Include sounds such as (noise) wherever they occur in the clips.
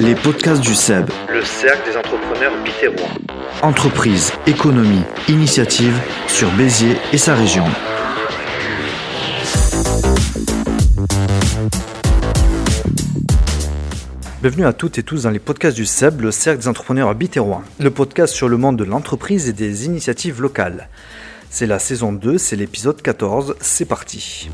Les podcasts du SEB. Le cercle des entrepreneurs bitérois. Entreprise, économie, initiative sur Béziers et sa région. Bienvenue à toutes et tous dans les podcasts du SEB, le cercle des entrepreneurs bitérois. Le podcast sur le monde de l'entreprise et des initiatives locales. C'est la saison 2, c'est l'épisode 14, c'est parti.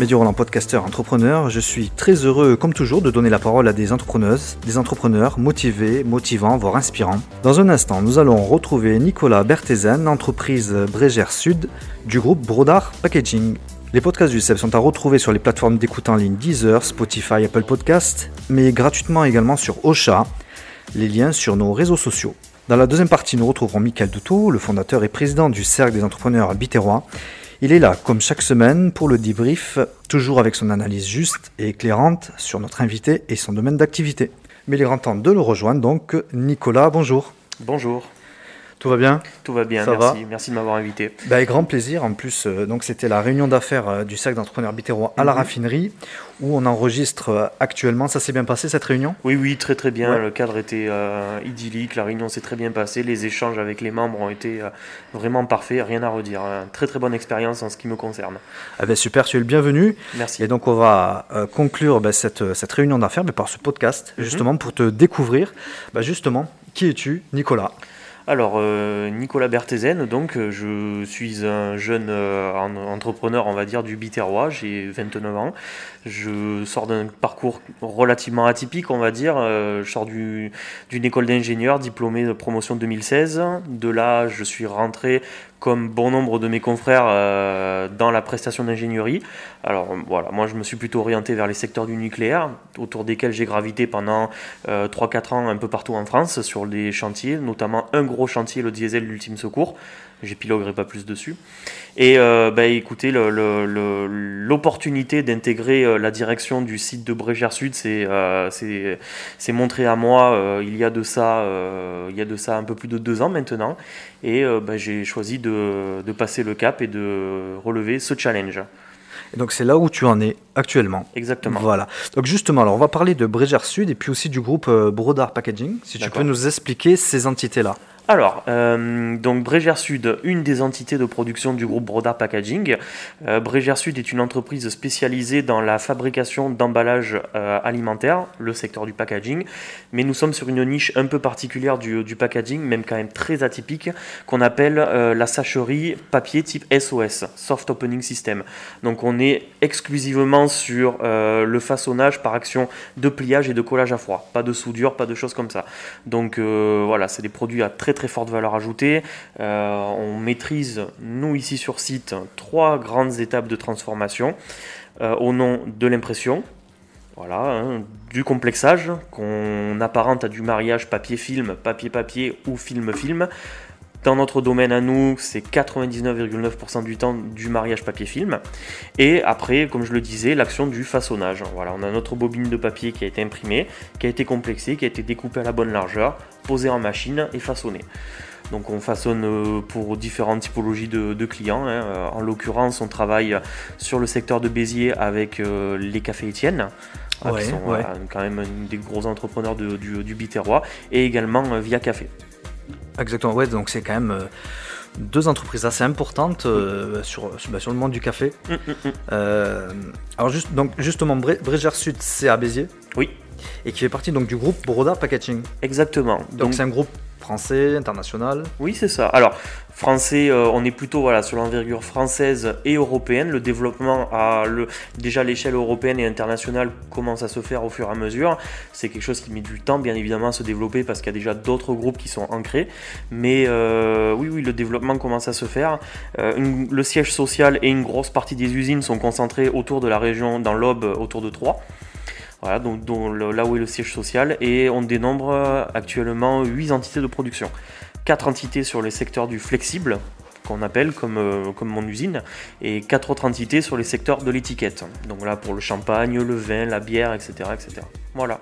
Médio Roland, podcasteur, entrepreneur, je suis très heureux, comme toujours, de donner la parole à des entrepreneuses, des entrepreneurs motivés, motivants, voire inspirants. Dans un instant, nous allons retrouver Nicolas Berthezen, entreprise Brégère Sud, du groupe Brodard Packaging. Les podcasts du CEP sont à retrouver sur les plateformes d'écoute en ligne Deezer, Spotify, Apple Podcasts, mais gratuitement également sur Ocha, les liens sur nos réseaux sociaux. Dans la deuxième partie, nous retrouverons Michael Doutou, le fondateur et président du Cercle des entrepreneurs bitérois. Il est là, comme chaque semaine, pour le debrief, toujours avec son analyse juste et éclairante sur notre invité et son domaine d'activité. Mais il est grand temps de le rejoindre, donc Nicolas, bonjour. Bonjour. Tout va bien Tout va bien, Ça merci. va merci de m'avoir invité. bah, Avec grand plaisir. En plus, euh, donc c'était la réunion d'affaires euh, du Cercle d'entrepreneurs bitérois à la Mhm. raffinerie, où on enregistre euh, actuellement. Ça s'est bien passé cette réunion? Oui, oui, très très bien. Ouais. Le cadre était idyllique, la réunion s'est très bien passée, les échanges avec les membres ont été vraiment parfaits, rien à redire. Très très bonne expérience en ce qui me concerne. ah ben, Super, tu es le bienvenu. Merci. Et donc on va conclure bah, cette, cette réunion d'affaires bah, par ce podcast, Mhm. justement pour te découvrir. Bah, justement, qui es-tu, Nicolas? Alors, euh, Nicolas Berthezen, donc euh, je suis un jeune euh, en- entrepreneur, on va dire, du Biterrois, j'ai 29 ans. Je sors d'un parcours relativement atypique, on va dire. Je sors du- d'une école d'ingénieur, diplômé de promotion 2016. De là, je suis rentré, comme bon nombre de mes confrères, euh, dans la prestation d'ingénierie. Alors voilà, moi je me suis plutôt orienté vers les secteurs du nucléaire, autour desquels j'ai gravité pendant euh, 3-4 ans un peu partout en France sur des chantiers, notamment un gros chantier, le diesel l'ultime secours. J'épiloguerai pas plus dessus. Et euh, bah, écoutez, l'opportunité d'intégrer euh, la direction du site de Brégère Sud, c'est euh, montré à moi euh, il y a de ça, euh, il y a de ça un peu plus de deux ans maintenant. Et bah, j'ai choisi de, de passer le cap et de relever ce challenge. Et donc c'est là où tu en es actuellement. Exactement. Voilà. Donc justement, alors on va parler de Brégère Sud et puis aussi du groupe Brodard Packaging. Si tu peux nous expliquer ces entités-là. Alors, euh, donc Brégère Sud, une des entités de production du groupe Brodard Packaging. Euh, Brégère Sud est une entreprise spécialisée dans la fabrication d'emballages euh, alimentaires, le secteur du packaging. Mais nous sommes sur une niche un peu particulière du, du packaging, même quand même très atypique, qu'on appelle euh, la sacherie papier type SOS, Soft Opening System. Donc on est exclusivement sur le façonnage par action de pliage et de collage à froid. Pas de soudure, pas de choses comme ça. Donc voilà, c'est des produits à très très forte valeur ajoutée. Euh, on maîtrise, nous ici sur site, trois grandes étapes de transformation euh, au nom de l'impression. Voilà, hein, du complexage qu'on apparente à du mariage papier-film, papier-papier ou film-film. Dans notre domaine à nous, c'est 99,9% du temps du mariage papier-film. Et après, comme je le disais, l'action du façonnage. Voilà, on a notre bobine de papier qui a été imprimée, qui a été complexée, qui a été découpée à la bonne largeur, posée en machine et façonnée. Donc on façonne euh, pour différentes typologies de, de clients. hein. Euh, En l'occurrence, on travaille sur le secteur de Béziers avec euh, les cafés Étienne, Ouais, qui sont ouais. quand même des gros entrepreneurs de- du, du Biterrois, et également Via Café. Exactement, ouais, donc c'est quand même euh, deux entreprises assez importantes euh, sur, sur, bah, sur le monde du café. Hum, hum, hum. Euh, alors juste, donc, justement, Bré- Brégère Sud, c'est à Béziers? Oui, et qui fait partie donc, du groupe Brodard Packaging. exactement. Donc c'est un groupe français, international. Oui, c'est ça. Alors, français, euh, on est plutôt voilà, sur l'envergure française et européenne. Le développement à le, déjà l'échelle européenne et internationale commence à se faire au fur et à mesure. C'est quelque chose qui met du temps, bien évidemment, à se développer parce qu'il y a déjà d'autres groupes qui sont ancrés. Mais euh, oui, oui, le développement commence à se faire. Euh, une- le siège social et une grosse partie des usines sont concentrées autour de la région, dans l'Aube, autour de Troyes. Voilà, donc, là où est le siège social, et on dénombre euh, actuellement 8 entités de production. 4 entités sur les secteurs du flexible, qu'on appelle comme, euh, comme mon usine, et 4 autres entités sur les secteurs de l'étiquette. Donc là pour le champagne, le vin, la bière, etc. etc. Voilà.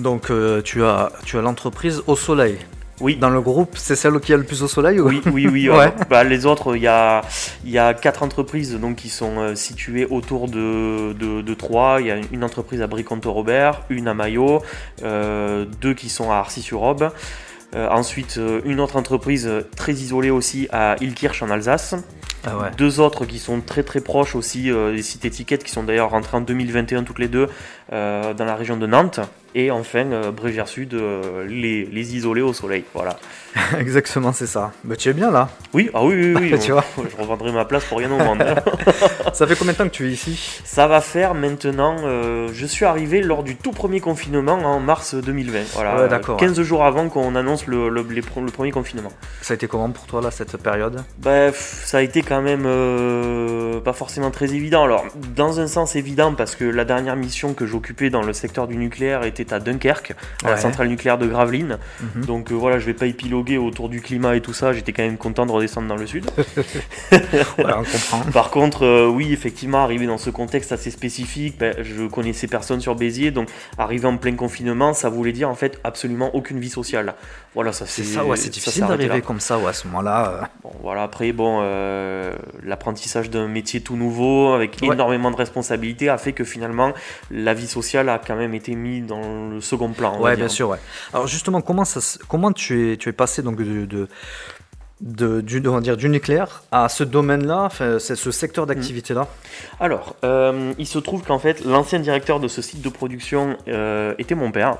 Donc euh, tu as, tu as l'entreprise au soleil. Oui. Dans le groupe, c'est celle qui a le plus au soleil ou... Oui, oui, oui. Ouais. euh, bah, les autres, il y a, y a quatre entreprises donc, qui sont euh, situées autour de, de, de Troyes. Il y a une entreprise à Briconto-Robert, une à Maillot, euh, deux qui sont à Arcis-sur-Aube. Euh, ensuite, une autre entreprise très isolée aussi à Ilkirch en Alsace. Ah ouais. Deux autres qui sont très très proches aussi, des sites étiquettes qui sont d'ailleurs rentrés en 2021 toutes les deux dans la région de Nantes. Et enfin, euh, Brégère Sud, euh, les, les isolés au soleil. Voilà. (laughs) Exactement, c'est ça. Mais tu es bien là. Oui, ah oui, oui, oui. (laughs) Tu vois. (laughs) je revendrai ma place pour rien au monde. Ça fait combien de temps que tu es ici? Ça va faire maintenant. euh, je suis arrivé lors du tout premier confinement en mars 2020. Voilà, Ouais, d'accord, 15 jours avant qu'on annonce le, le- les pro- le premier confinement. Ça a été comment pour toi là cette période? Bref, ça a été quand même euh, pas forcément très évident. Alors, dans un sens évident, parce que la dernière mission que j'occupais dans le secteur du nucléaire était à Dunkerque, à la centrale nucléaire de Gravelines. Mhm. Donc euh, voilà, je vais pas épiloguer autour du climat et tout ça. J'étais quand même content de redescendre dans le sud. (laughs) Voilà, on comprend. Par contre, euh, oui, effectivement, arriver dans ce contexte assez spécifique, ben, je connaissais personne sur Béziers, donc arriver en plein confinement, ça voulait dire en fait absolument aucune vie sociale. Voilà, ça C'est ça, ouais, c'est difficile d'arriver comme ça, ouais, à ce moment-là. euh. Bon, voilà, après, bon, euh, l'apprentissage d'un métier tout nouveau, avec Ouais. énormément de responsabilités, a fait que finalement, la vie sociale a quand même été mise dans le second plan. Ouais, bien sûr, ouais. Alors justement, comment, ça, comment tu, es, tu es passé donc de, du, dire, du nucléaire à ce domaine-là, c'est ce secteur d'activité-là Alors, euh, il se trouve qu'en fait, l'ancien directeur de ce site de production euh, était mon père.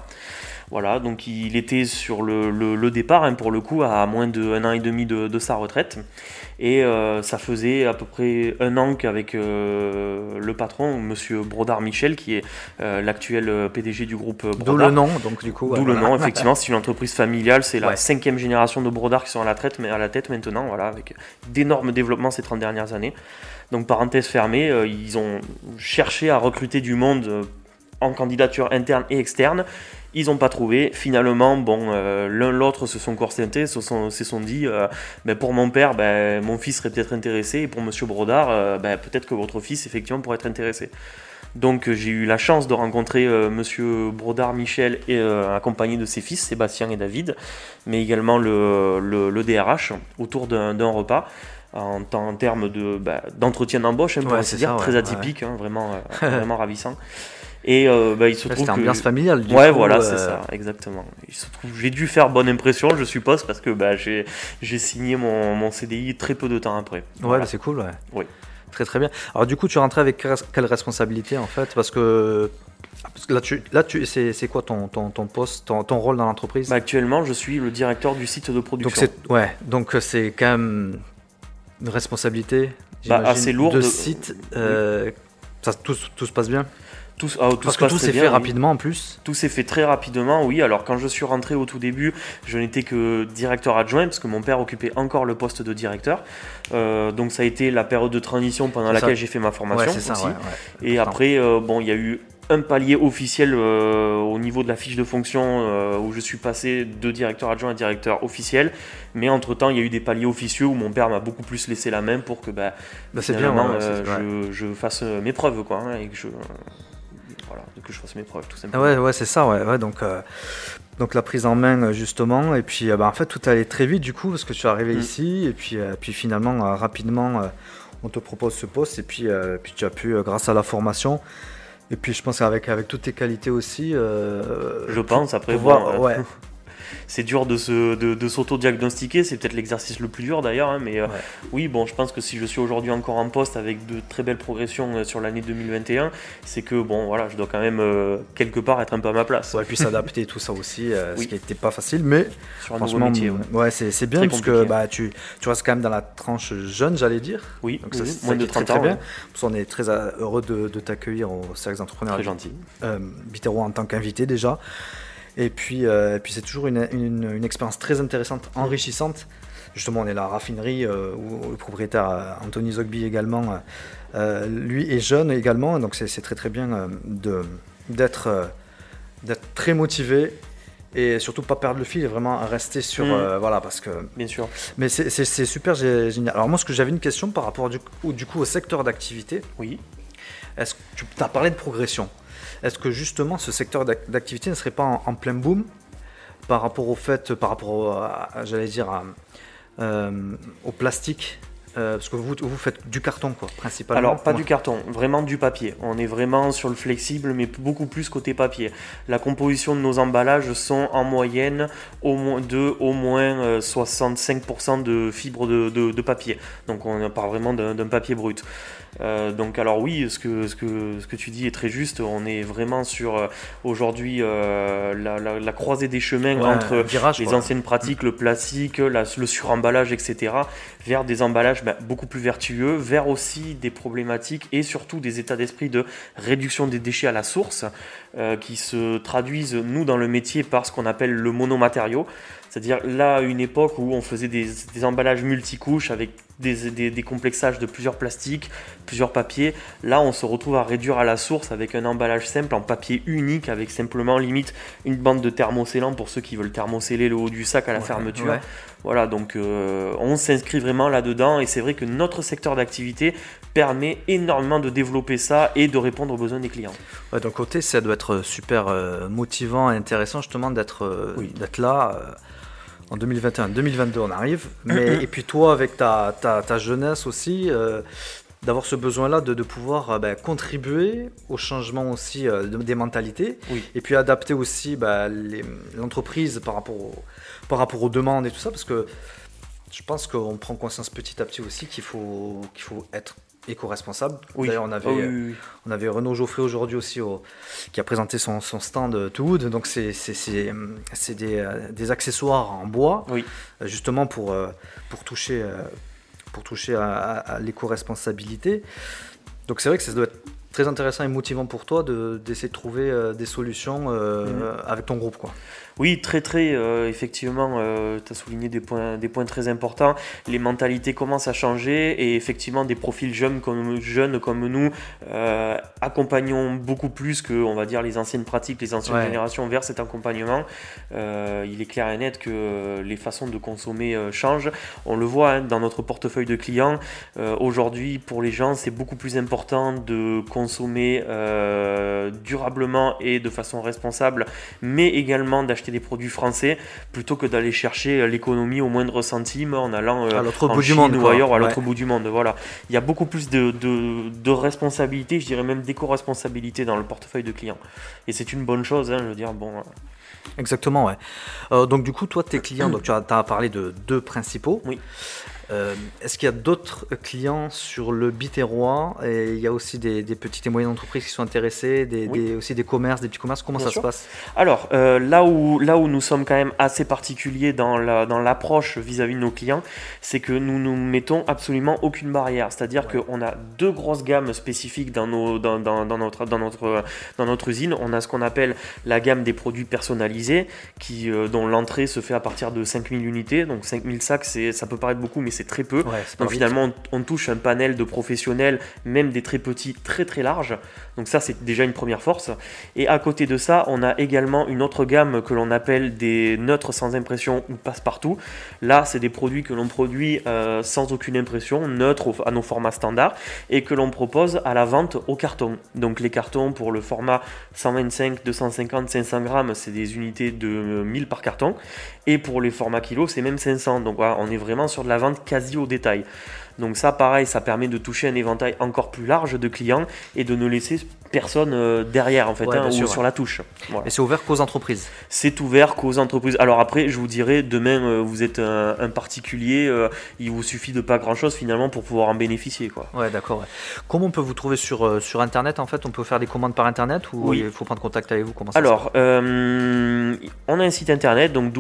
Voilà, donc il était sur le, le- le départ, hein, pour le coup, à moins d'un an et demi de, de sa retraite. Et euh, ça faisait à peu près un an qu'avec euh, le patron, monsieur Brodard Michel, qui est euh, l'actuel PDG du groupe D'où Brodard. le nom, donc du coup. D'où le nom, (laughs) effectivement, c'est une entreprise familiale, c'est la Ouais. cinquième génération de Brodard qui sont à la, traite, mais à la tête maintenant, voilà, avec d'énormes développements ces 30 dernières années. Donc parenthèse fermée, ils ont cherché à recruter du monde en candidature interne et externe. Ils n'ont pas trouvé. Finalement, bon, euh, l'un l'autre se sont corsentés, se sont, se sont dit, euh, ben, pour mon père, ben, mon fils serait peut-être intéressé, et pour Monsieur Brodard, euh, ben, peut-être que votre fils, effectivement, pourrait être intéressé. Donc euh, j'ai eu la chance de rencontrer euh, Monsieur Brodard Michel et euh, accompagné de ses fils Sébastien et David, mais également le, le, le DRH autour d'un repas en, termes de bah, d'entretien d'embauche, hein, pour Ouais, ainsi c'est dire, ça, très ouais, atypique, hein, vraiment euh, vraiment ravissant. (laughs) Et euh, bah, il se trouve C'était que ambiance familiale. Du ouais, coup, voilà, euh, c'est ça, exactement. Il se trouve, j'ai dû faire bonne impression, je suppose, parce que bah, j'ai j'ai signé mon, mon CDI très peu de temps après. Ouais, Voilà. bah, c'est cool, ouais. Oui. Très très bien. Alors du coup, tu rentré avec quelle responsabilité en fait? Parce que parce que là, tu, là tu, c'est c'est quoi ton, ton, ton poste, ton, ton rôle dans l'entreprise? Bah, actuellement, je suis le directeur du site de Donc production. c'est ouais, donc euh, c'est quand même une responsabilité Bah, assez lourde. de site. euh, ça, tout, tout se passe bien? Tout, ah, tout Parce se que passe tout s'est fait oui. rapidement en plus. Tout s'est fait très rapidement, oui. Alors quand je suis rentré au tout début, je n'étais que directeur adjoint parce que mon père occupait encore le poste de directeur. Euh, donc ça a été la période de transition pendant laquelle j'ai fait ma formation Ouais, ça. aussi. ouais, ouais. Et après, euh, bon, il y a eu un palier officiel euh, au niveau de la fiche de fonction euh, où je suis passé de directeur adjoint à directeur officiel. Mais entre temps, il y a eu des paliers officieux où mon père m'a beaucoup plus laissé la main pour que bah, Bah, bien. ouais, euh, je, je fasse mes preuves quoi, hein, et que je, voilà, que je fasse mes preuves tout Ah simplement. Ouais, ouais, c'est ça, ouais, ouais, donc, euh, donc la prise en main, euh, justement, et puis euh, bah, en fait, tout allait très vite, du coup, parce que tu es arrivé Mm. ici, et puis, euh, puis finalement, rapidement, on te propose ce poste, et puis, puis tu as pu, grâce à la formation, et puis je pense qu'avec avec toutes tes qualités aussi, Je pense, après, pouvoir- bon, euh, ouais, (laughs) c'est dur de, se, de, de s'auto-diagnostiquer, c'est peut-être l'exercice le plus dur d'ailleurs, hein, mais euh, Ouais. oui, bon, je pense que si je suis aujourd'hui encore en poste avec de très belles progressions euh, sur l'année 2021, c'est que, bon, voilà, je dois quand même euh, quelque part être un peu à ma place ouais, puis s'adapter, tout ça aussi, Oui. ce qui n'était pas facile, mais sur un franchement, métier. ouais. ouais, c'est c'est bien, parce que bah, tu, tu restes quand même dans la tranche jeune, j'allais dire, Oui, donc ça, oui, moins de qui est très 30 très ans, bien, ouais. Parce qu'on est très heureux de, de t'accueillir au Cercle Entrepreneurs très gentil. euh, Bitero en tant qu'invité déjà. Et puis, euh, et puis c'est toujours une, une, une expérience très intéressante, enrichissante. Justement, on est la raffinerie euh, où le propriétaire euh, Anthony Zogby également, lui est jeune également, donc c'est très très bien d'être d'être très motivé et surtout pas perdre le fil et vraiment rester sur Mm. euh, voilà parce que Bien sûr. mais c'est super gé- génial. Alors moi ce que j'avais une question par rapport du coup au secteur d'activité. Oui. Est-ce que tu as parlé de progression? Est-ce que justement ce secteur d'ac- d'activité ne serait pas en, en plein boom par rapport au fait, par rapport, j'allais dire, à, euh, au plastique euh, Parce que vous, vous faites du carton, quoi, principalement. Alors, pas Ouais. du carton, vraiment du papier. On est vraiment sur le flexible, mais beaucoup plus côté papier. La composition de nos emballages sont en moyenne au moins de au moins euh, 65% de fibres de, de- de papier. Donc, on parle vraiment d'un papier brut. Euh, donc, alors oui, ce que, ce, que, ce que tu dis est très juste. On est vraiment sur euh, aujourd'hui euh, la, la- la croisée des chemins Ouais, entre virage, les quoi. anciennes pratiques, le plastique, la- le suremballage, etc., vers des emballages bah, beaucoup plus vertueux, vers aussi des problématiques et surtout des états d'esprit de réduction des déchets à la source, euh, qui se traduisent, nous, dans le métier, par ce qu'on appelle le monomatériau. C'est-à-dire là, à une époque où on faisait des, des emballages multicouches avec des, des, des complexages de plusieurs plastiques, plusieurs papiers. Là, on se retrouve à réduire à la source avec un emballage simple en papier unique, avec simplement limite une bande de thermoscellant pour ceux qui veulent thermosceller le haut du sac à la Ouais, fermeture. ouais. Voilà, donc euh, on s'inscrit vraiment là-dedans et c'est vrai que notre secteur d'activité permet énormément de développer ça et de répondre aux besoins des clients. Ouais, d'un côté, ça doit être super euh, motivant et intéressant justement d'être euh, Oui. là. En 2021, 2022, on arrive. Mais, et puis toi, avec ta, ta, ta jeunesse aussi, euh, d'avoir ce besoin-là de, de pouvoir euh, ben, contribuer au changement aussi euh, de- des mentalités. Oui. Et puis adapter aussi les- l'entreprise par, rapport au- par rapport aux demandes et tout ça. Parce que je pense qu'on prend conscience petit à petit aussi qu'il faut, qu'il faut être éco-responsable. Oui. D'ailleurs, on avait, Ah oui, oui, oui. on avait Renaud Geoffrey aujourd'hui aussi au- qui a présenté son, son stand euh, To Wood. Donc c'est c'est- c'est, c'est des, euh, des accessoires en bois euh, justement pour, euh, pour toucher, euh, pour toucher à, à- à l'éco-responsabilité. Donc c'est vrai que ça doit être très intéressant et motivant pour toi de- d'essayer de trouver euh, des solutions euh, Mhm. avec ton groupe. Quoi. Oui, très très, euh, effectivement, tu as souligné des points, des points très importants. Les mentalités commencent à changer et effectivement des profils jeunes comme, jeunes comme nous euh, accompagnons beaucoup plus que, on va dire, les anciennes pratiques, les anciennes Ouais. générations vers cet accompagnement. Euh, il est clair et net que les façons de consommer euh, changent. On le voit hein, dans notre portefeuille de clients. Euh, Aujourd'hui, pour les gens, c'est beaucoup plus important de consommer euh, durablement et de façon responsable, mais également d'acheter des produits français plutôt que d'aller chercher l'économie au moindre centime en allant euh, à l'autre bout du monde. ou ailleurs à Ouais. l'autre bout du monde. Voilà. Il y a beaucoup plus de, de, de responsabilité, je dirais même d'éco-responsabilité dans le portefeuille de clients. Et c'est une bonne chose, hein, je veux dire, bon, euh, Exactement, ouais. Euh, donc du coup, toi, tes clients, donc tu as, t'as parlé de deux principaux. Oui. Euh, Est-ce qu'il y a d'autres clients sur le Biterrois et il y a aussi des, des petites et moyennes entreprises qui sont intéressées, des, Oui. des- aussi des commerces, des petits commerces? Comment Bien ça sûr. se passe? Alors, euh, là, où, là où nous sommes quand même assez particuliers dans la- dans l'approche vis-à-vis de nos clients, c'est que nous ne mettons absolument aucune barrière. C'est-à-dire Ouais. qu'on a deux grosses gammes spécifiques dans, nos, dans, dans- dans notre, dans, notre, dans notre usine. On a ce qu'on appelle la gamme des produits personnalisés, qui, euh, dont l'entrée se fait à partir de 5000 unités. Donc 5000 sacs, ça peut paraître beaucoup, mais c'est très peu. Ouais, Donc finalement, on, on touche un panel de professionnels, même des très petits, très très larges. Donc ça, c'est déjà une première force. Et à côté de ça, on a également une autre gamme que l'on appelle des neutres sans impression ou passe-partout. Là, c'est des produits que l'on produit euh, sans aucune impression, neutres au- à nos formats standards, et que l'on propose à la vente au carton. Donc les cartons pour le format 125, 250, 500 grammes, c'est des unités de 1000 par carton. Et pour les formats kilos, c'est même 500. Donc voilà, on est vraiment sur de la vente quasi au détail. Donc ça, pareil, ça permet de toucher un éventail encore plus large de clients et de ne laisser personne euh, derrière en fait, Ouais, hein, ou sur la touche. Voilà. Et c'est ouvert qu'aux entreprises. C'est ouvert qu'aux entreprises. Alors après, je vous dirais, demain, euh, vous êtes un, un particulier, euh, il vous suffit de pas grand-chose finalement pour pouvoir en bénéficier. Quoi. Ouais, d'accord. ouais. Comment on peut vous trouver sur, euh, sur Internet en fait? On peut faire des commandes par Internet ou Oui. il faut prendre contact avec vous? Comment ça Alors, euh, on a un site internet, donc.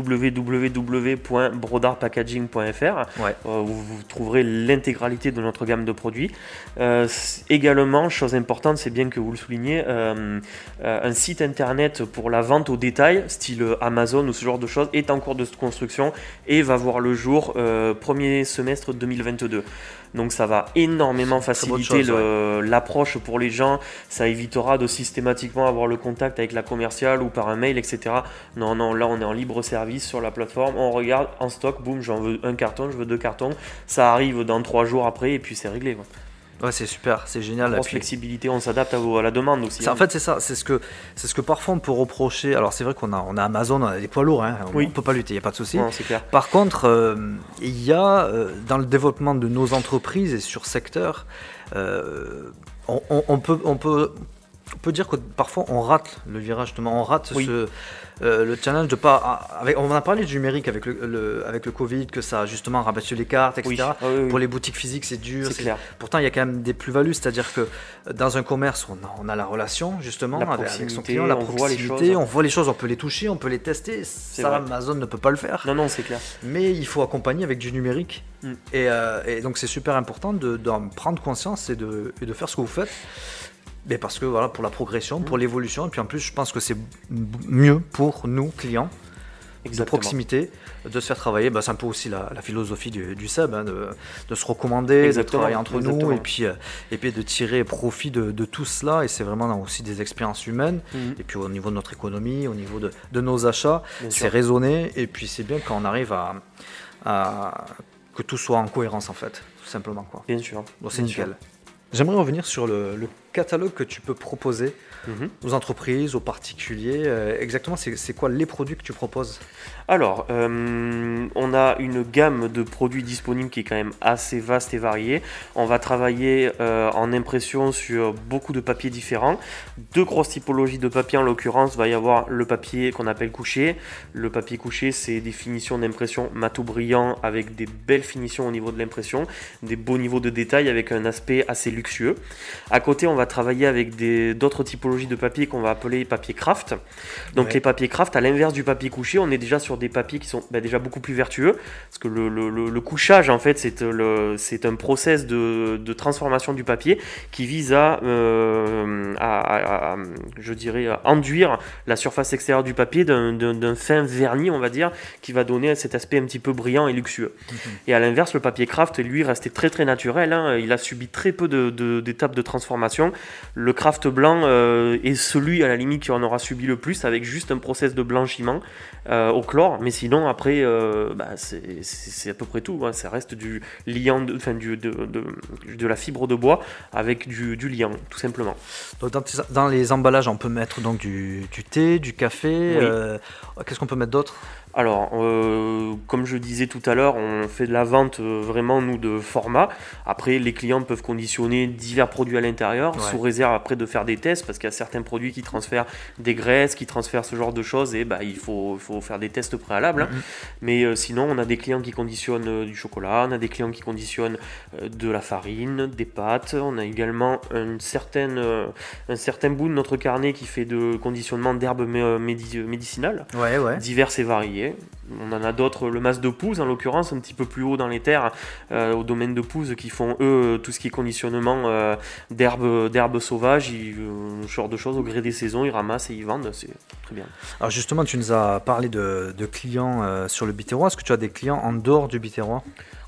Euh, où vous trouverez de notre gamme de produits. Euh, également, chose importante, c'est bien que vous le souligniez, euh, euh, un site internet pour la vente au détail, style Amazon ou ce genre de choses, est en cours de construction et va voir le jour premier semestre 2022. Donc ça va énormément faciliter le- l'approche pour les gens. Ça évitera de systématiquement avoir le contact avec la commerciale ou par un mail, etc. Non, non, là on est en libre service sur la plateforme. On regarde en stock, boum, j'en veux un carton, je veux deux cartons. Ça arrive dans trois jours après et puis c'est réglé. quoi. Ouais, c'est super, c'est génial. Grosse flexibilité, on s'adapte à, à, la demande aussi. En hein. fait, c'est ça, c'est ce que c'est ce que parfois on peut reprocher. Alors c'est vrai qu'on a on a Amazon, on a des poids lourds, hein, on, peut pas lutter, il y a pas de souci. Par contre, euh, il y a euh, dans le développement de nos entreprises et sur secteur, euh, on, peut on peut on peut dire que parfois on rate le virage, justement, on rate ce, euh, le challenge de pas. Ah, avec, on a parlé du numérique avec le, avec le Covid, que ça a justement rabattu les cartes, etc. Pour les boutiques physiques, c'est dur. Pourtant, il y a quand même des plus-values, c'est-à-dire que dans un commerce, on a, on a la relation justement avec, son client, la on proximité, voit les choses. on voit les choses, on peut les toucher, on peut les tester. Ça, Amazon ne peut pas le faire. Non, non, c'est clair. Mais il faut accompagner avec du numérique. Mm. Euh, et, donc, c'est super important de, prendre conscience et de, et de faire ce que vous faites. Mais parce que voilà, pour la progression, pour mm. l'évolution, et puis en plus, je pense que c'est mieux pour nous, clients, de proximité, de se faire travailler. Bah, c'est un peu aussi la, philosophie du, du sub, hein, de, se recommander, de travailler entre nous, et puis, euh, et puis de tirer profit de, tout cela. Et c'est vraiment aussi des expériences humaines. Mm. Et puis au niveau de notre économie, au niveau de, nos achats, c'est raisonné. Et puis c'est bien quand on arrive à, à, que tout soit en cohérence en fait, tout simplement. Quoi. Bien sûr. c'est nickel. J'aimerais revenir sur le, le, catalogue que tu peux proposer Mhm. aux entreprises, aux particuliers euh, Exactement, c'est quoi les produits que tu proposes? Alors, euh, on a une gamme de produits disponibles qui est quand même assez vaste et variée. On va travailler euh, en impression sur beaucoup de papiers différents. Deux grosses typologies de papier en l'occurrence, va y avoir le papier qu'on appelle couché. Le papier couché, c'est des finitions d'impression matou brillant avec des belles finitions au niveau de l'impression, des beaux niveaux de détail avec un aspect assez luxueux. À côté, on va travailler avec d'autres typologies de papier qu'on va appeler papier craft. Donc les papiers craft, à l'inverse du papier couché, on est déjà sur des papiers qui sont bah, déjà beaucoup plus vertueux, parce que le, le, couchage, en fait, c'est un process de, de, transformation du papier qui vise à, euh, à, je dirais, enduire la surface extérieure du papier d'un fin vernis, on va dire, qui va donner cet aspect un petit peu brillant et luxueux. Mhm. Et à l'inverse, le papier craft, lui, restait très très naturel. Hein. il a subi très peu d'étapes de, de, transformation. Le craft blanc euh, et celui à la limite qui en aura subi le plus avec juste un process de blanchiment euh, au chlore. Mais sinon, après, euh, bah, c'est à peu près tout. Hein. Ça reste du liant, de, enfin, du, de, de, la fibre de bois avec du, du liant, tout simplement. Donc dans, les emballages, on peut mettre donc du, du thé, du café. Qu'est-ce qu'on peut mettre d'autre? Alors, euh, comme je disais tout à l'heure, on fait de la vente euh, vraiment, nous, de format. Après, les clients peuvent conditionner divers produits à l'intérieur, sous réserve après de faire des tests, parce qu'il y a certains produits qui transfèrent des graisses, qui transfèrent ce genre de choses, et bah, il faut, faut faire des tests préalables. Hein. Mm-hmm. Mais euh, sinon, on a des clients qui conditionnent du chocolat, on a des clients qui conditionnent de la farine, des pâtes, on a également une certaine, un certain bout de notre carnet qui fait de conditionnement d'herbes médicinales, diverses et variées. On en a d'autres, le mas de Pouze en l'occurrence, un petit peu plus haut dans les terres, euh, au domaine de Pouze, qui font eux tout ce qui est conditionnement euh, d'herbes sauvages, euh, genre de choses au gré des saisons, ils ramassent et ils vendent, c'est très bien. Alors justement, tu nous as parlé de, clients sur le Biterrois, est-ce que tu as des clients en dehors du Biterrois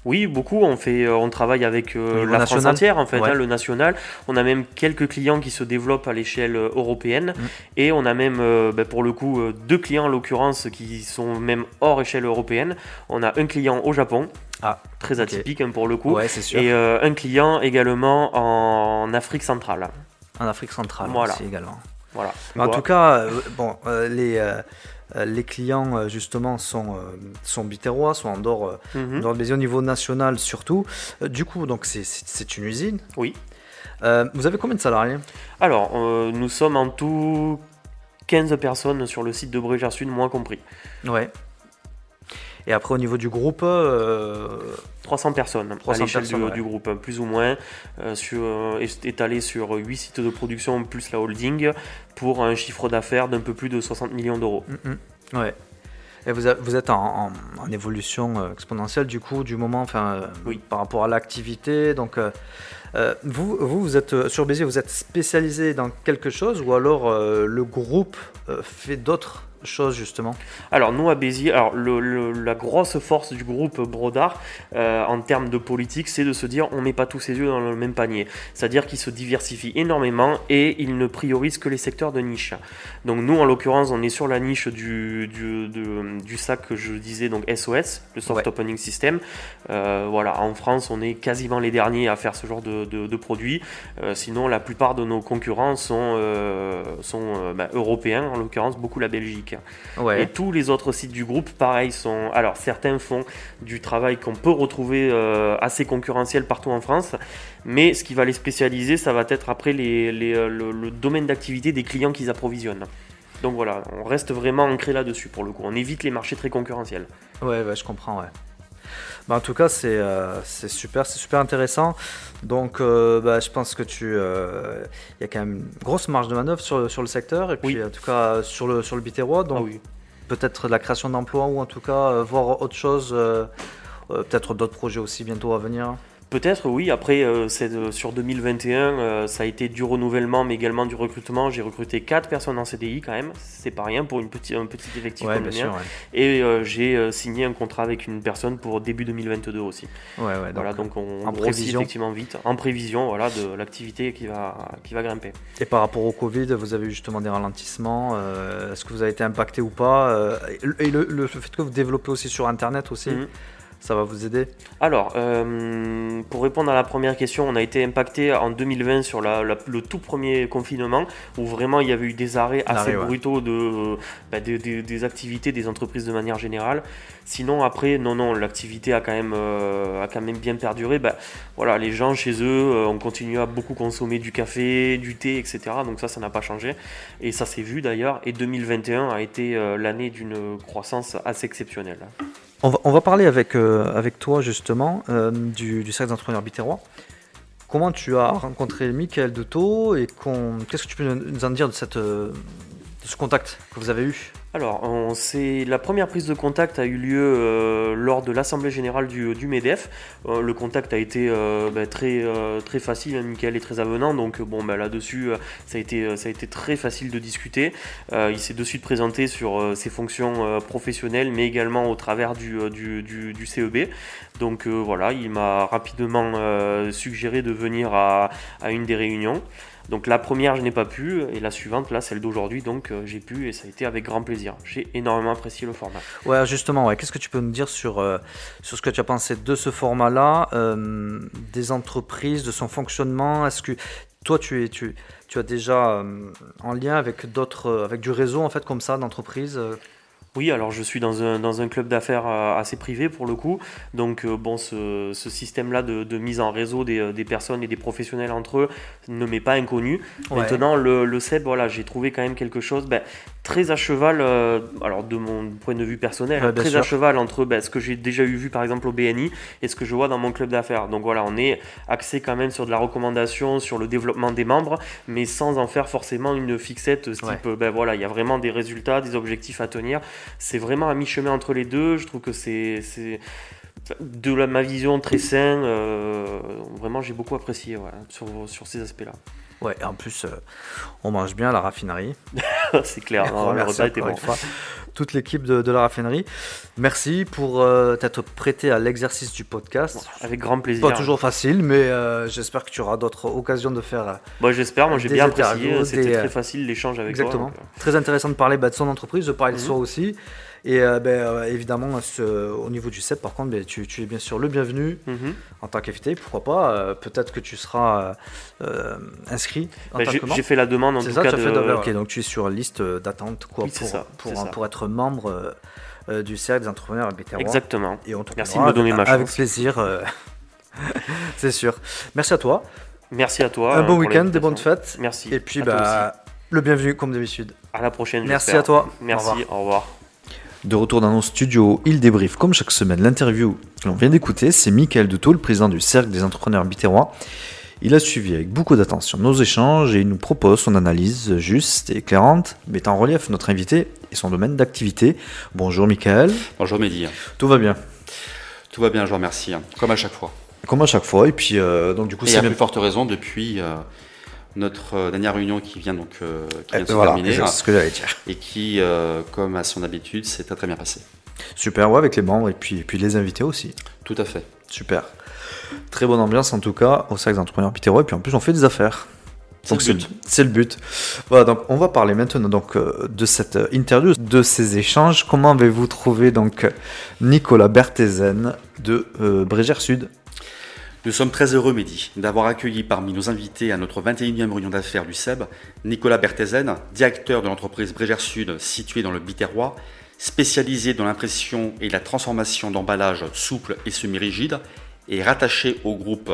oui, beaucoup. On fait, euh, on travaille avec euh, la France entière en fait, hein, le national. On a même quelques clients qui se développent à l'échelle euh, européenne, mm. et on a même, bah, pour le coup, deux clients en l'occurrence qui sont même hors échelle européenne. On a un client au Japon. Ah, très atypique hein, pour le coup. Et un client également en Afrique centrale. En Afrique centrale voilà. aussi également. Voilà. en tout cas, bon, les les clients euh, justement sont, euh, sont biterrois, sont en dehors, mais au niveau national surtout. du coup, donc c'est une usine. Oui. vous avez combien de salariés? Alors, nous sommes en tout 15 personnes sur le site de Bréger Sud, moins compris. Ouais. Et après, au niveau du groupe 300 personnes 300 à l'échelle du, groupe, plus ou moins, sur, étalé sur 8 sites de production plus la holding, pour un chiffre d'affaires d'un peu plus de 60 millions d'euros. Mm, mm. Ouais. Et vous, vous êtes en, évolution euh, exponentielle du coup, du moment, enfin, euh, oui. par rapport à l'activité. Donc, euh, vous, vous, vous êtes sur Béziers, vous êtes spécialisé dans quelque chose ou alors le groupe fait d'autres chose justement Alors nous à Béziers, alors la grosse force du groupe Brodard euh, en termes de politique, c'est de se dire on met pas tous ses yeux dans le même panier. C'est-à-dire qu'il se diversifie énormément et il ne priorise que les secteurs de niche. Donc nous en l'occurrence on est sur la niche du, du, sac que je disais, donc SOS, le Soft Opening System. Euh, voilà, en France on est quasiment les derniers à faire ce genre de, de, de- produits. Euh, sinon, la plupart de nos concurrents sont, sont bah, européens, en l'occurrence beaucoup la Belgique. Et Ouais. tous les autres sites du groupe, pareil, sont. Alors, certains font du travail qu'on peut retrouver euh, assez concurrentiel partout en France, mais ce qui va les spécialiser, ça va être après les, les, euh, le, le domaine d'activité des clients qu'ils approvisionnent. Donc voilà, on reste vraiment ancré là-dessus pour le coup. On évite les marchés très concurrentiels. Ouais, ouais, je comprends, ouais. Bah, en tout cas, c'est euh, super, c'est super intéressant. Donc, euh, bah, je pense que tu, euh, il y a quand même une grosse marge de manœuvre sur, le- sur le secteur et puis Oui. en tout cas sur le sur le Biterrois. Donc, Ah oui. peut-être la création d'emplois ou en tout cas euh, voir autre chose, peut-être d'autres projets aussi bientôt à venir. Peut-être, oui. Après, euh, sur 2021, euh, ça a été du renouvellement, mais également du recrutement. J'ai recruté 4 personnes en CDI quand même. C'est pas rien pour une petite, un petit effectif Ouais, comme bien le sûr. mien. Ouais, Et euh, j'ai signé un contrat avec une personne pour début 2022 aussi. ouais, ouais, voilà, donc, donc on en prévision. effectivement vite, en prévision voilà, de l'activité qui va, qui va grimper. Et par rapport au Covid, vous avez eu justement des ralentissements. Est-ce que vous avez été impacté ou pas Et le, le- le fait que vous développez aussi sur Internet aussi, Mhm. Ça va vous aider Alors, euh, pour répondre à la première question, on a été impacté en 2020 sur la- la- le tout premier confinement, où vraiment il y avait eu des arrêts assez Arrêt, ouais. brutaux de, bah, des- des- des activités des entreprises de manière générale. Sinon, après, non, non, l'activité a, quand même, euh, a quand même bien perduré. Bah, voilà, les gens chez eux euh, ont continué à beaucoup consommer du café, du thé, etc. Donc ça, ça n'a pas changé. Et ça s'est vu d'ailleurs. Et 2021 a été euh, l'année d'une croissance assez exceptionnelle. On va, parler avec, euh, toi justement euh, du, cercle d'entrepreneurs biterrois. Comment tu as rencontré Michael Deto et qu'est-ce que tu peux nous- en dire de, euh, de ce contact que vous avez eu? Alors, on la première prise de contact a eu lieu euh, lors de l'Assemblée Générale du, MEDEF. Euh, le contact a été euh, bah, très, très facile, hein, Michael est très avenant, donc bon, bah, là-dessus, ça, a été, très facile de discuter. Il s'est de suite présenté sur ses fonctions professionnelles, mais également au travers du, CEB. Donc voilà, il m'a rapidement suggéré de venir à une des réunions. Donc la première, je n'ai pas pu, et la suivante, là, celle d'aujourd'hui, donc euh, j'ai pu, et ça a été avec grand plaisir. J'ai énormément apprécié le format. Ouais, justement, ouais. qu'est-ce que tu peux nous dire sur, euh, sur ce que tu as pensé de ce format-là, euh, des entreprises, de son fonctionnement? Est-ce que toi, tu, es, tu, tu as déjà en lien avec d'autres, avec du réseau en fait comme ça d'entreprises Oui, alors je suis dans un, dans un club d'affaires euh, assez privé pour le coup. Donc, euh, bon, ce, ce système-là de, de mise en réseau des, euh, des personnes et des professionnels entre eux ne m'est pas inconnu. Ouais. Maintenant, le, le CEB, voilà, j'ai trouvé quand même quelque chose ben, très à cheval, euh, alors de mon point de vue personnel, hein, très sûr. à cheval entre ben, ce que j'ai déjà eu vu par exemple au BNI et ce que je vois dans mon club d'affaires. Donc voilà, on est axé quand même sur de la recommandation, sur le développement des membres, mais sans en faire forcément une fixette ce Ouais. type, ben voilà, il y a vraiment des résultats, des objectifs à tenir. C'est vraiment à mi-chemin entre les deux. Je trouve que c'est de la, ma vision très sain. euh, vraiment, j'ai beaucoup apprécié voilà, sur, sur ces aspects-là. Ouais, en plus, euh, on mange bien à la raffinerie. (laughs) c'est clair, non, le repas était bon. toute l'équipe de, de la raffinerie. Merci pour euh, t'être prêté à l'exercice du podcast. Avec grand plaisir. Pas toujours facile, mais euh, j'espère que tu auras d'autres occasions de faire. Bon, J'espère, moi j'ai des bien apprécié. C'était très facile l'échange avec Exactement. toi. euh, Très intéressant de parler bah, de son entreprise, de parler de Mhm. soi aussi. Et euh, ben, euh, évidemment, ce- au niveau du CEP, par contre, ben, tu, tu es bien sûr le bienvenu mhm. en tant qu'invité. Pourquoi pas euh, Peut-être que tu seras euh, inscrit en tant j'ai fait la demande en C'est tout ça, cas tu as de. fait Ok, donc tu es sur liste d'attente quoi, Oui, c'est pour, ça, pour, c'est ça. pour être membre du cercle des entrepreneurs béterrois. Exactement. Et on te Merci de me donner avec, ma avec chance. plaisir. euh, (laughs) c'est sûr. Merci à toi. Merci à toi. Un bon week-end, des bonnes fêtes. Merci. Et puis, bah, le bienvenu comme d'habitude. à la prochaine. Merci à toi. Au Merci. revoir. Au revoir. De retour dans nos studios, il débrief comme chaque semaine l'interview que l'on vient d'écouter. C'est Michael Deto, le président du Cercle des entrepreneurs biterrois. Il a suivi avec beaucoup d'attention nos échanges et il nous propose son analyse juste et éclairante, mettant en relief notre invité et son domaine d'activité. Bonjour Michael, Bonjour Mehdi, tout va bien? Tout va bien, je vous remercie, comme à chaque fois. Comme à chaque fois, et puis euh, donc du coup c'est à plus forte raison depuis euh, notre euh, dernière réunion qui vient donc euh, qui vient de Euh, se voilà, terminer c'est ce que j'allais dire. (laughs) et qui, euh, comme à son habitude, s'est très très bien passé. Super, ouais, avec les membres et puis, et puis les invités aussi. Tout à fait. Super. Très bonne ambiance en tout cas au Cercle des entrepreneurs biterrois, et puis en plus on fait des affaires. C'est le but. C'est le but. Voilà, donc on va parler maintenant donc euh, de cette interview, de ces échanges. Comment avez-vous trouvé donc Nicolas Berthezen de Brégère Sud? Nous sommes très heureux, Mehdi, d'avoir accueilli parmi nos invités à notre 21e réunion d'affaires du SEB Nicolas Berthezen, directeur de l'entreprise Brégère Sud située dans le Biterrois, spécialisé dans l'impression et la transformation d'emballages souples et semi-rigides et rattaché au groupe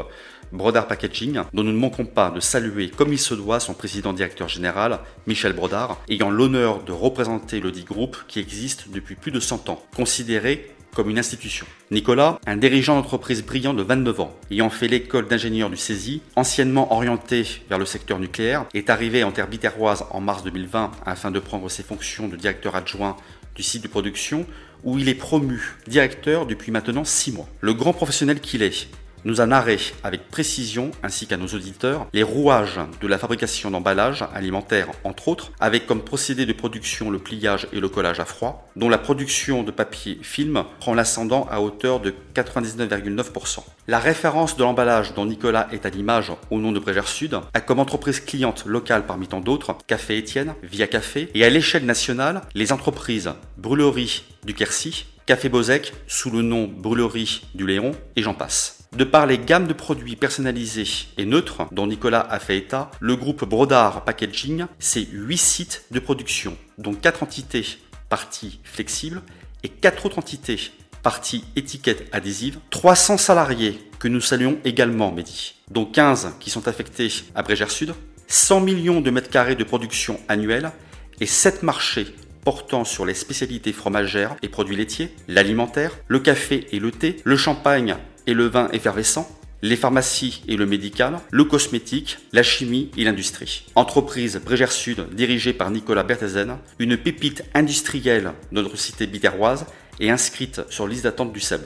Brodard Packaging, dont nous ne manquons pas de saluer comme il se doit son président directeur général, Michel Brodard, ayant l'honneur de représenter le dit groupe qui existe depuis plus de 100 ans, considéré comme une institution. Nicolas, un dirigeant d'entreprise brillant de 29 ans, ayant fait l'école d'ingénieur du CESI, anciennement orienté vers le secteur nucléaire, est arrivé en terre biterroise en mars 2020 afin de prendre ses fonctions de directeur adjoint du site de production où il est promu directeur depuis maintenant 6 mois. Le grand professionnel qu'il est, nous a narré avec précision, ainsi qu'à nos auditeurs, les rouages de la fabrication d'emballages alimentaires, entre autres, avec comme procédé de production le pliage et le collage à froid, dont la production de papier film prend l'ascendant à hauteur de 99,9%. La référence de l'emballage dont Nicolas est à l'image au nom de Brégère Sud a comme entreprise cliente locale parmi tant d'autres Café Étienne, Via Café et à l'échelle nationale les entreprises Brûlerie du Quercy, Café Bozek sous le nom Brûlerie du Léon et j'en passe. De par les gammes de produits personnalisés et neutres dont Nicolas a fait état, le groupe Brodard Packaging, c'est 8 sites de production, dont 4 entités parties flexibles et 4 autres entités parties étiquettes adhésives, 300 salariés que nous saluons également, Mehdi, dont 15 qui sont affectés à Brégère Sud, 100 millions de mètres carrés de production annuelle et 7 marchés portant sur les spécialités fromagères et produits laitiers, l'alimentaire, le café et le thé, le champagne et le vin effervescent, les pharmacies et le médical, le cosmétique, la chimie et l'industrie. Entreprise Brégère Sud dirigée par Nicolas Berthezen, une pépite industrielle de notre cité biterroise et inscrite sur liste d'attente du SEB.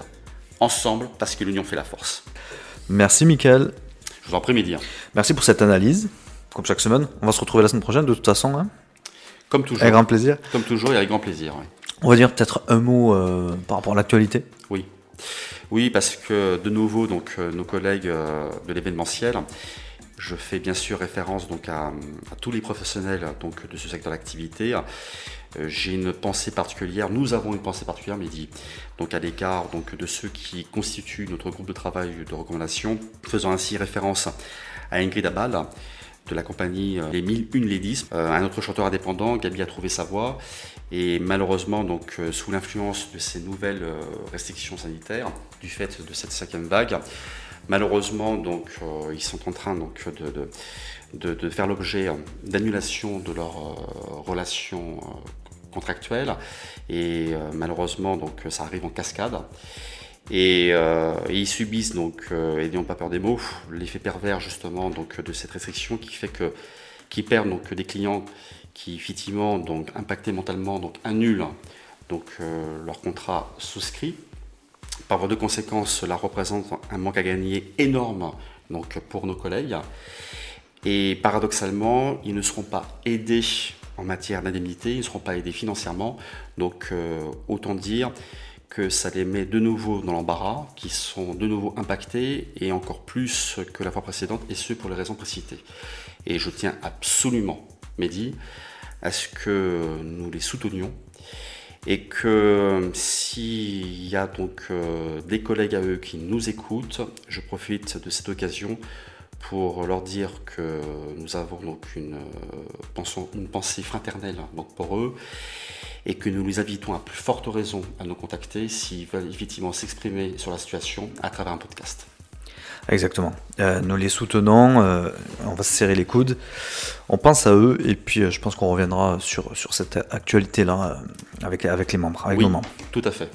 Ensemble, parce que l'union fait la force. Merci Mickaël. Je vous en prie, Mehdi. Merci pour cette analyse. Comme chaque semaine, on va se retrouver la semaine prochaine de toute façon. Hein Comme toujours. avec grand plaisir. Comme toujours et avec grand plaisir. On va dire peut-être un mot euh, par rapport à l'actualité. Oui. Oui, parce que de nouveau, donc, euh, nos collègues euh, de l'événementiel, je fais bien sûr référence donc à, tous les professionnels donc, de ce secteur d'activité. Euh, J'ai une pensée particulière, nous avons une pensée particulière, dit donc à l'égard donc de ceux qui constituent notre groupe de travail de recommandation, faisant ainsi référence à Ingrid Abal de la compagnie euh, Les 1001 Ladies, euh, un autre chanteur indépendant, Gabi a trouvé sa voix, et malheureusement donc euh, sous l'influence de ces nouvelles restrictions sanitaires, du fait de cette cinquième vague, malheureusement donc ils sont en train donc de, faire l'objet d'annulation de leurs relations contractuelles, et malheureusement donc ça arrive en cascade. Et, euh, et ils subissent donc, euh, et n'ayons pas peur des mots, l'effet pervers justement donc de cette restriction qui fait que qui perdent donc des clients qui effectivement donc impactés mentalement donc annulent donc euh, leur contrat souscrit. Par voie de conséquence, cela représente un manque à gagner énorme donc pour nos collègues. Et paradoxalement, ils ne seront pas aidés en matière d'indemnité, ils ne seront pas aidés financièrement. Donc euh, autant dire que ça les met de nouveau dans l'embarras, qui sont de nouveau impactés et encore plus que la fois précédente, et ce pour les raisons précitées. Et je tiens absolument, Mehdi, à ce que nous les soutenions et que s'il y a donc euh, des collègues à eux qui nous écoutent, je profite de cette occasion pour leur dire que nous avons donc une, euh, une pensée fraternelle donc pour eux et que nous les invitons à plus forte raison à nous contacter s'ils veulent effectivement s'exprimer sur la situation à travers un podcast. Exactement. Euh, nous les soutenons, euh, on va se serrer les coudes, on pense à eux et puis euh, je pense qu'on reviendra sur, sur cette actualité-là avec, avec les membres, avec oui, nos membres. tout à fait.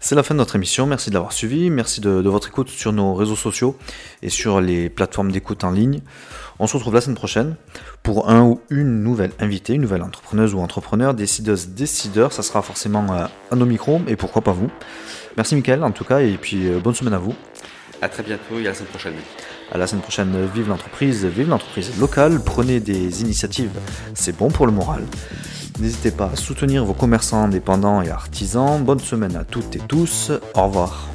C'est la fin de notre émission, merci de l'avoir suivi, merci de, de votre écoute sur nos réseaux sociaux et sur les plateformes d'écoute en ligne. On se retrouve la semaine prochaine pour un ou une nouvelle invitée, une nouvelle entrepreneuse ou entrepreneur, décideuse, décideur, ça sera forcément euh, à nos micros et pourquoi pas vous. Merci Mickaël en tout cas et puis euh, bonne semaine à vous. À très bientôt et à la semaine prochaine. À la semaine prochaine, vive l'entreprise, vive l'entreprise locale, prenez des initiatives, c'est bon pour le moral. N'hésitez pas à soutenir vos commerçants indépendants et artisans. Bonne semaine à toutes et tous. Au revoir.